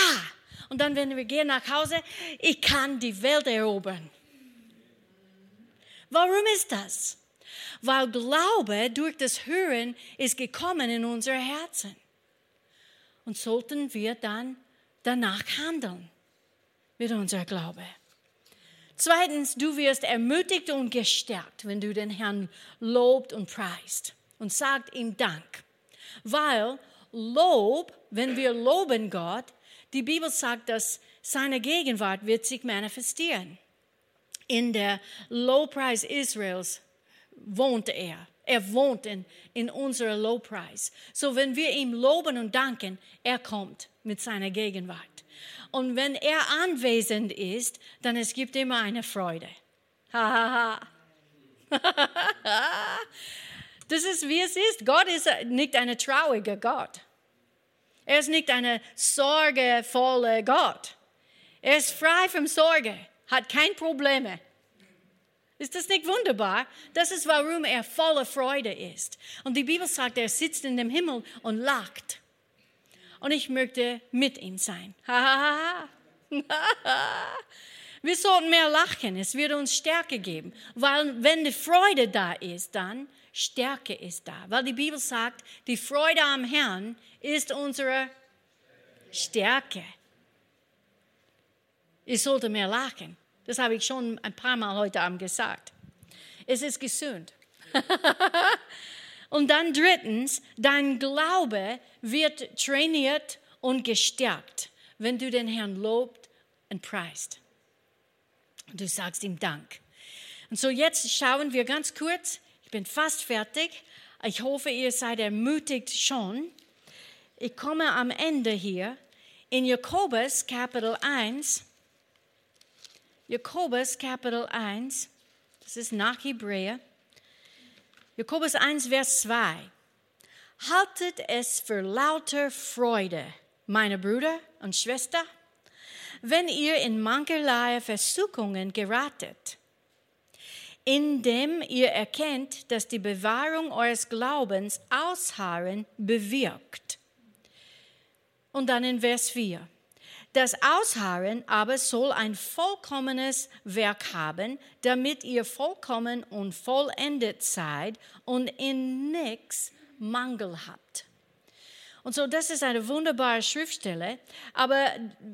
Speaker 2: Und dann, wenn wir gehen nach Hause, ich kann die Welt erobern. Warum ist das? Weil Glaube durch das Hören ist gekommen in unser Herzen. Und sollten wir dann danach handeln mit unserem Glaube. Zweitens, du wirst ermutigt und gestärkt, wenn du den Herrn lobt und preist und sagt ihm Dank. Weil Lob, wenn wir loben Gott, die Bibel sagt, dass seine Gegenwart wird sich manifestieren. In der Lobpreis Israels wohnt er. Er wohnt in, in unserer Lobpreis. So wenn wir ihm loben und danken, er kommt mit seiner Gegenwart. Und wenn er anwesend ist, dann es gibt immer eine Freude. das ist wie es ist. Gott ist nicht ein trauriger Gott. Er ist nicht ein sorgevoller Gott. Er ist frei von Sorge, hat keine Probleme. Ist das nicht wunderbar? Das ist, warum er voller Freude ist. Und die Bibel sagt, er sitzt in dem Himmel und lacht und ich möchte mit ihm sein. Wir sollten mehr lachen, es wird uns Stärke geben, weil wenn die Freude da ist, dann Stärke ist da, weil die Bibel sagt, die Freude am Herrn ist unsere Stärke. Ich sollte mehr lachen. Das habe ich schon ein paar Mal heute Abend gesagt. Es ist gesund. Und dann drittens, dein Glaube wird trainiert und gestärkt, wenn du den Herrn lobt und preist. Du sagst ihm Dank. Und so jetzt schauen wir ganz kurz, ich bin fast fertig. Ich hoffe, ihr seid ermutigt schon. Ich komme am Ende hier. In Jakobus Kapitel 1, Jakobus Kapitel 1, das ist nach Hebräer. Jakobus 1, Vers 2. Haltet es für lauter Freude, meine Brüder und Schwestern, wenn ihr in mancherlei Versuchungen geratet, indem ihr erkennt, dass die Bewahrung eures Glaubens Ausharren bewirkt. Und dann in Vers 4. Das Ausharren aber soll ein vollkommenes Werk haben, damit ihr vollkommen und vollendet seid und in nichts Mangel habt. Und so, das ist eine wunderbare Schriftstelle, aber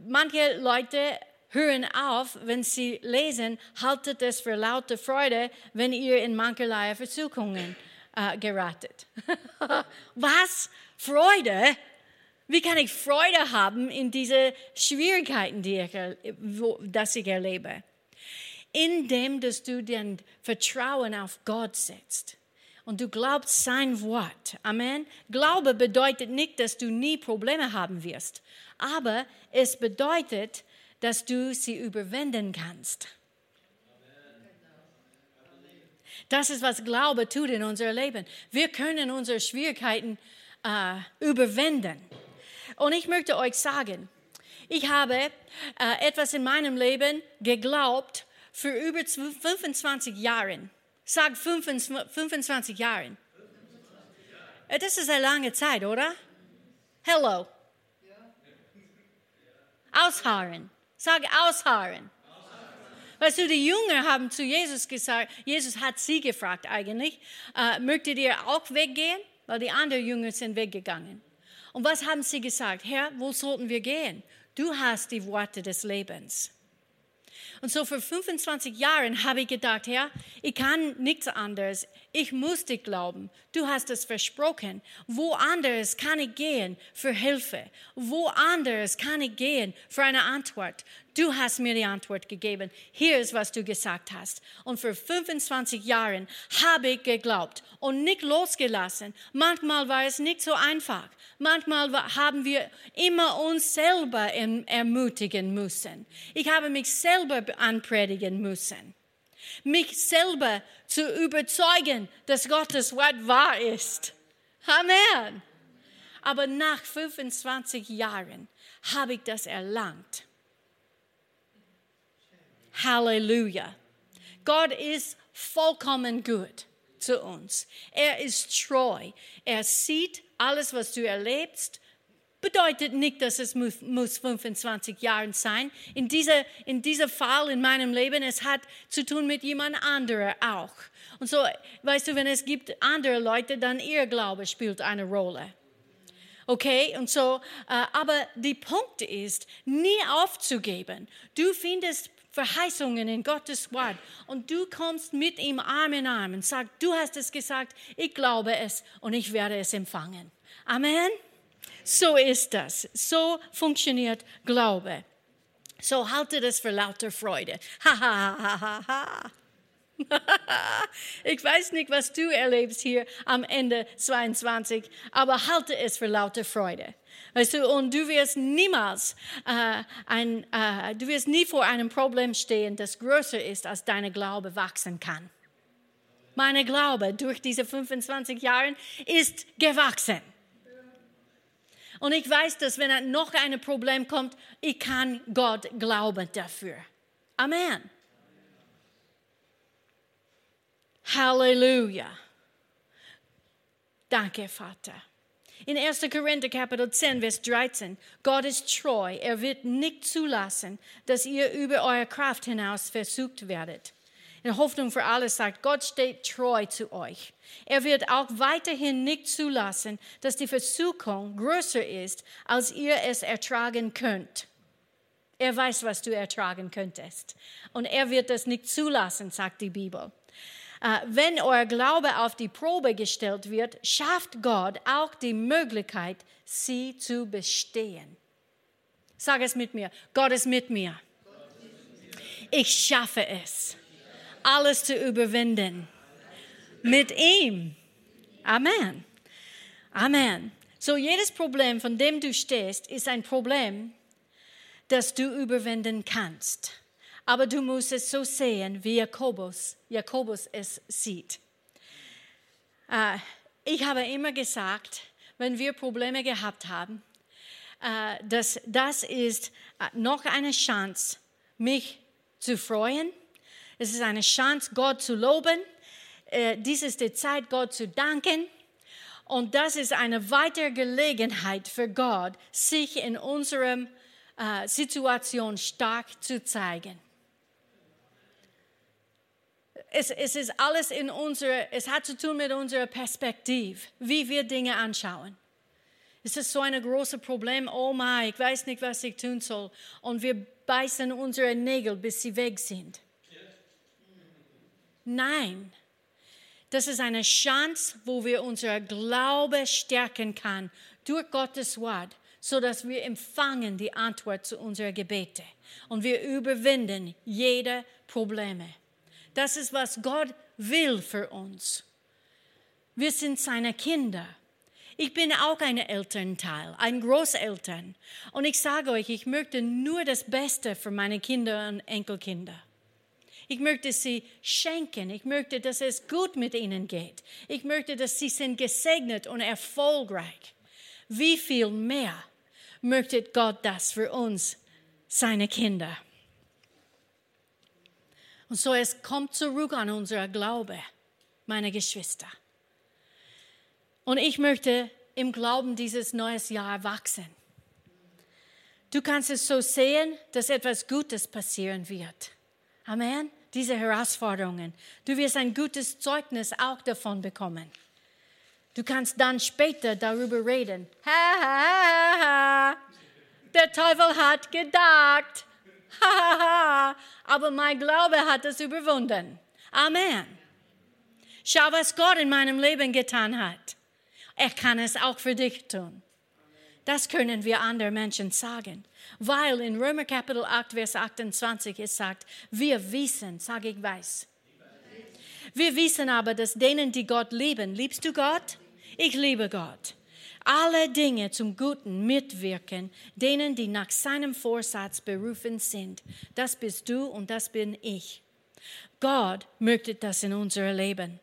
Speaker 2: manche Leute hören auf, wenn sie lesen, haltet es für laute Freude, wenn ihr in mancherlei Versuchungen äh, geratet. Was? Freude? Wie kann ich Freude haben in diese Schwierigkeiten, die ich, wo, das ich erlebe? Indem, dass du dein Vertrauen auf Gott setzt und du glaubst sein Wort. Amen. Glaube bedeutet nicht, dass du nie Probleme haben wirst, aber es bedeutet, dass du sie überwinden kannst. Das ist, was Glaube tut in unser Leben. Wir können unsere Schwierigkeiten äh, überwinden. Und ich möchte euch sagen, ich habe äh, etwas in meinem Leben geglaubt für über 25 Jahre. Sag 25 Jahre. Äh, das ist eine lange Zeit, oder? Hello. Ausharren. Sag ausharren. Weißt du, die Jünger haben zu Jesus gesagt, Jesus hat sie gefragt eigentlich, äh, möchtet ihr auch weggehen? Weil die anderen Jünger sind weggegangen. Und was haben sie gesagt? Herr, wo sollten wir gehen? Du hast die Worte des Lebens. Und so vor 25 Jahren habe ich gedacht, Herr, ich kann nichts anderes. Ich muss dich glauben. Du hast es versprochen. Woanders kann ich gehen für Hilfe. Woanders kann ich gehen für eine Antwort. Du hast mir die Antwort gegeben. Hier ist, was du gesagt hast. Und vor 25 Jahren habe ich geglaubt und nicht losgelassen. Manchmal war es nicht so einfach. Manchmal haben wir immer uns selber ermutigen müssen. Ich habe mich selber anpredigen müssen. Mich selber zu überzeugen, dass Gottes Wort wahr ist. Amen. Aber nach 25 Jahren habe ich das erlangt. Halleluja. Gott ist vollkommen gut zu uns. Er ist treu. Er sieht alles, was du erlebst. Bedeutet nicht, dass es muss, muss 25 Jahre sein. In dieser, in dieser Fall in meinem Leben, es hat zu tun mit jemand anderem auch. Und so, weißt du, wenn es gibt andere Leute, dann ihr Glaube spielt eine Rolle. Okay, und so, äh, aber die Punkt ist, nie aufzugeben. Du findest Verheißungen in Gottes Wort und du kommst mit ihm Arm in Arm und sagst, du hast es gesagt, ich glaube es und ich werde es empfangen. Amen. So ist das. So funktioniert Glaube. So halte das für lauter Freude. Ich weiß nicht, was du erlebst hier am Ende 22, aber halte es für lauter Freude. Weißt du, und du wirst niemals äh, ein, äh, du wirst nie vor einem Problem stehen, das größer ist, als deine Glaube wachsen kann. Meine Glaube durch diese 25 Jahre ist gewachsen. Und ich weiß, dass wenn noch ein Problem kommt, ich kann Gott glauben dafür. Amen. Halleluja. Danke, Vater. In 1. Korinther Kapitel 10, Vers 13, Gott ist treu. Er wird nicht zulassen, dass ihr über eure Kraft hinaus versucht werdet. In Hoffnung für alles sagt, Gott steht treu zu euch. Er wird auch weiterhin nicht zulassen, dass die Versuchung größer ist, als ihr es ertragen könnt. Er weiß, was du ertragen könntest. Und er wird das nicht zulassen, sagt die Bibel. Äh, wenn euer Glaube auf die Probe gestellt wird, schafft Gott auch die Möglichkeit, sie zu bestehen. Sag es mit mir. Gott ist mit mir. Ich schaffe es, alles zu überwinden. Mit ihm. Amen. Amen. So jedes Problem, von dem du stehst, ist ein Problem, das du überwinden kannst. Aber du musst es so sehen, wie Jakobus, Jakobus es sieht. Äh, ich habe immer gesagt, wenn wir Probleme gehabt haben, äh, dass das ist äh, noch eine Chance, mich zu freuen. Es ist eine Chance, Gott zu loben. Dies ist die Zeit, Gott zu danken. Und das ist eine weitere Gelegenheit für Gott, sich in unserem äh, Situation stark zu zeigen. Es, es ist alles in unserer, es hat zu tun mit unserer Perspektive, wie wir Dinge anschauen. Es ist so ein großes Problem, oh mein, ich weiß nicht, was ich tun soll. Und wir beißen unsere Nägel, bis sie weg sind. Nein, das ist eine Chance, wo wir unser Glaube stärken können durch Gottes Wort so dass wir empfangen die Antwort zu unseren Gebete und wir überwinden jede Probleme. Das ist, was Gott will für uns. Wir sind seine Kinder. Ich bin auch ein Elternteil, ein Großeltern. Und ich sage euch, ich möchte nur das Beste für meine Kinder und Enkelkinder. Ich möchte sie schenken. Ich möchte, dass es gut mit ihnen geht. Ich möchte, dass sie sind gesegnet und erfolgreich. Wie viel mehr möchte Gott das für uns, seine Kinder. Und so es kommt zurück an unser Glaube, meine Geschwister. Und ich möchte im Glauben dieses neues Jahr wachsen. Du kannst es so sehen, dass etwas Gutes passieren wird. Amen. Diese Herausforderungen. Du wirst ein gutes Zeugnis auch davon bekommen. Du kannst dann später darüber reden. Ha, ha, ha, ha. Der Teufel hat gedacht. Ha, ha, ha. Aber mein Glaube hat es überwunden. Amen. Schau, was Gott in meinem Leben getan hat. Er kann es auch für dich tun. Das können wir anderen Menschen sagen. Weil in Römer Kapitel 8, Vers 28 es sagt, wir wissen, sage ich weiß. Wir wissen aber, dass denen, die Gott lieben, liebst du Gott? Ich liebe Gott. Alle Dinge zum Guten mitwirken, denen, die nach seinem Vorsatz berufen sind. Das bist du und das bin ich. Gott möchte das in unserem Leben.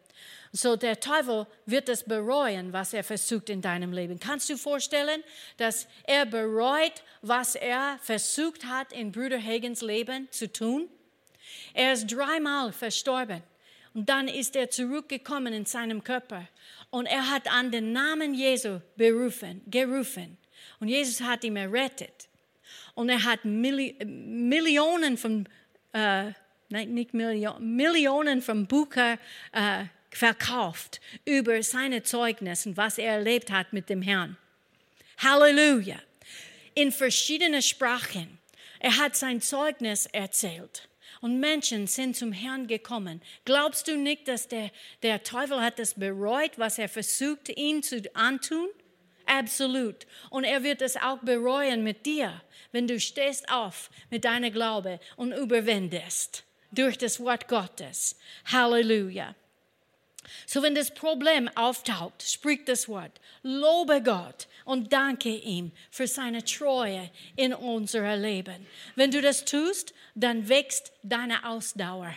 Speaker 2: So der Teufel wird es bereuen, was er versucht in deinem Leben. Kannst du vorstellen, dass er bereut, was er versucht hat in Bruder Hagens Leben zu tun? Er ist dreimal verstorben und dann ist er zurückgekommen in seinem Körper und er hat an den Namen Jesu berufen, gerufen. Und Jesus hat ihn errettet. Und er hat Milli Millionen von, äh, nein, nicht Millionen, Millionen von Büchern äh, verkauft über seine Zeugnisse und was er erlebt hat mit dem Herrn. Halleluja. In verschiedenen Sprachen. Er hat sein Zeugnis erzählt und Menschen sind zum Herrn gekommen. Glaubst du nicht, dass der, der Teufel hat das bereut, was er versucht, ihn zu antun? Absolut. Und er wird es auch bereuen mit dir, wenn du stehst auf mit deiner Glaube und überwindest durch das Wort Gottes. Halleluja. So, wenn das Problem auftaucht, spricht das Wort. Lobe Gott und danke ihm für seine Treue in unserem Leben. Wenn du das tust, dann wächst deine Ausdauer.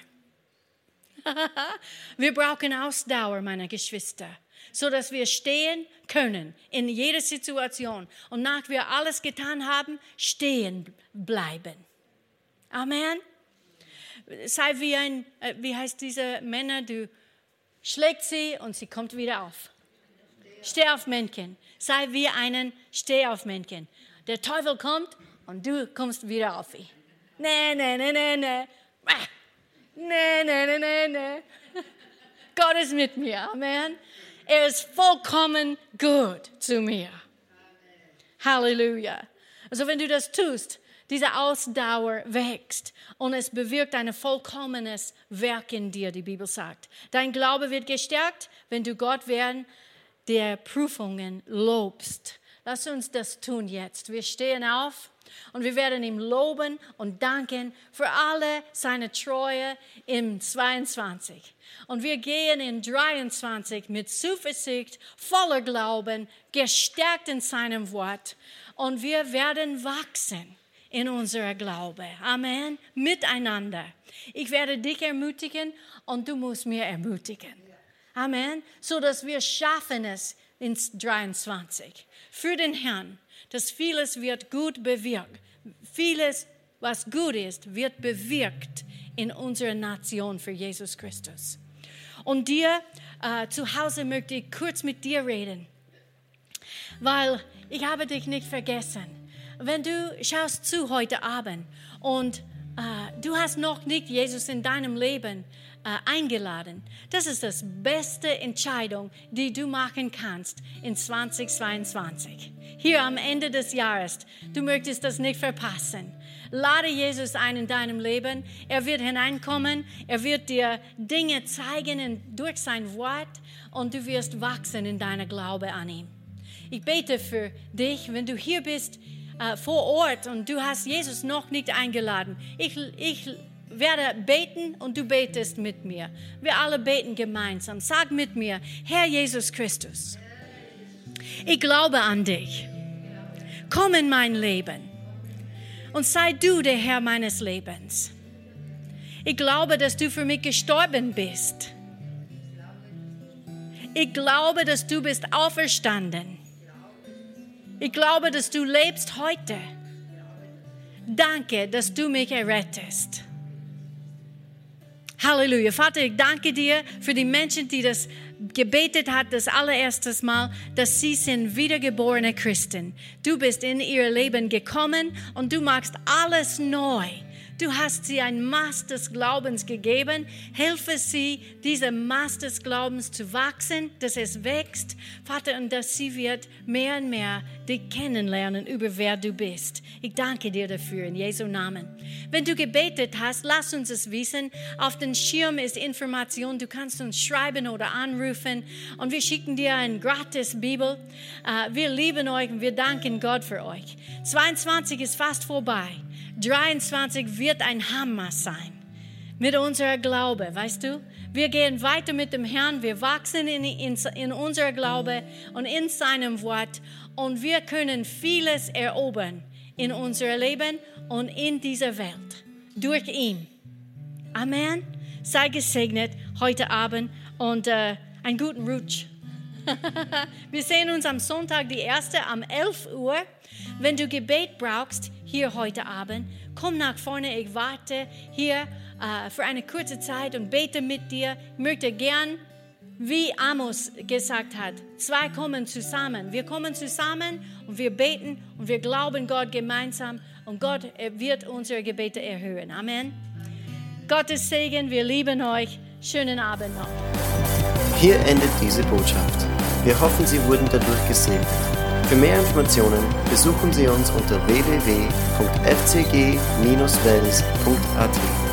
Speaker 2: wir brauchen Ausdauer, meine Geschwister, so dass wir stehen können in jeder Situation und nach wir alles getan haben, stehen bleiben. Amen. Sei wie ein, äh, wie heißt diese Männer, du schlägt sie und sie kommt wieder auf. Steh auf Männchen. Sei wie einen Steh auf Männchen. Der Teufel kommt und du kommst wieder auf ihn. Nee, nee, nee, nee, nee. Nee, nee, nee, nee, nee. Gott ist mit mir. Amen. Er ist vollkommen gut zu mir. Halleluja. Also wenn du das tust, diese Ausdauer wächst und es bewirkt ein vollkommenes Werk in dir, die Bibel sagt. Dein Glaube wird gestärkt, wenn du Gott während der Prüfungen lobst. Lass uns das tun jetzt. Wir stehen auf und wir werden ihm loben und danken für alle seine Treue im 22. Und wir gehen in 23 mit Zuversicht, voller Glauben, gestärkt in seinem Wort. Und wir werden wachsen in unserer Glaube. Amen. Miteinander. Ich werde dich ermutigen und du musst mir ermutigen. Amen. So dass wir schaffen es in 23 für den Herrn, dass vieles wird gut bewirkt. Vieles, was gut ist, wird bewirkt in unserer Nation für Jesus Christus. Und dir äh, zu Hause möchte ich kurz mit dir reden, weil ich habe dich nicht vergessen. Wenn du schaust zu heute Abend und äh, du hast noch nicht Jesus in deinem Leben äh, eingeladen. Das ist das beste Entscheidung, die du machen kannst in 2022. Hier am Ende des Jahres. Du möchtest das nicht verpassen. Lade Jesus ein in deinem Leben. Er wird hineinkommen. Er wird dir Dinge zeigen durch sein Wort und du wirst wachsen in deiner Glaube an ihm. Ich bete für dich, wenn du hier bist äh, vor Ort und du hast Jesus noch nicht eingeladen. Ich, ich werde beten und du betest mit mir. Wir alle beten gemeinsam. Sag mit mir, Herr Jesus Christus, ich glaube an dich. Komm in mein Leben und sei du der Herr meines Lebens. Ich glaube, dass du für mich gestorben bist. Ich glaube, dass du bist auferstanden. Ich glaube, dass du lebst heute. Danke, dass du mich errettest. Halleluja. Vater, ich danke dir für die Menschen, die das gebetet hat, das allererste Mal, dass sie sind wiedergeborene Christen. Du bist in ihr Leben gekommen und du machst alles neu. Du hast sie ein Maß des Glaubens gegeben. Helfe sie, diese Maß des Glaubens zu wachsen, dass es wächst, Vater, und dass sie wird mehr und mehr dich kennenlernen über wer du bist. Ich danke dir dafür in Jesu Namen. Wenn du gebetet hast, lass uns es wissen. Auf dem Schirm ist Information. Du kannst uns schreiben oder anrufen und wir schicken dir eine gratis Bibel. Äh, wir lieben euch und wir danken Gott für euch. 22 ist fast vorbei. 23 wird ein Hammer sein mit unserer Glaube, weißt du? Wir gehen weiter mit dem Herrn, wir wachsen in, in, in unserer Glaube und in seinem Wort und wir können vieles erobern in unserem Leben und in dieser Welt durch ihn. Amen. Sei gesegnet heute Abend und äh, einen guten Rutsch. wir sehen uns am Sonntag, die erste, um 11 Uhr. Wenn du Gebet brauchst, hier heute Abend, komm nach vorne, ich warte hier äh, für eine kurze Zeit und bete mit dir. Ich möchte gern, wie Amos gesagt hat, zwei kommen zusammen. Wir kommen zusammen und wir beten und wir glauben Gott gemeinsam und Gott wird unsere Gebete erhöhen. Amen. Gottes Segen, wir lieben euch. Schönen Abend noch.
Speaker 1: Hier endet diese Botschaft. Wir hoffen, Sie wurden dadurch gesegnet. Für mehr Informationen besuchen Sie uns unter www.fcg-wells.at.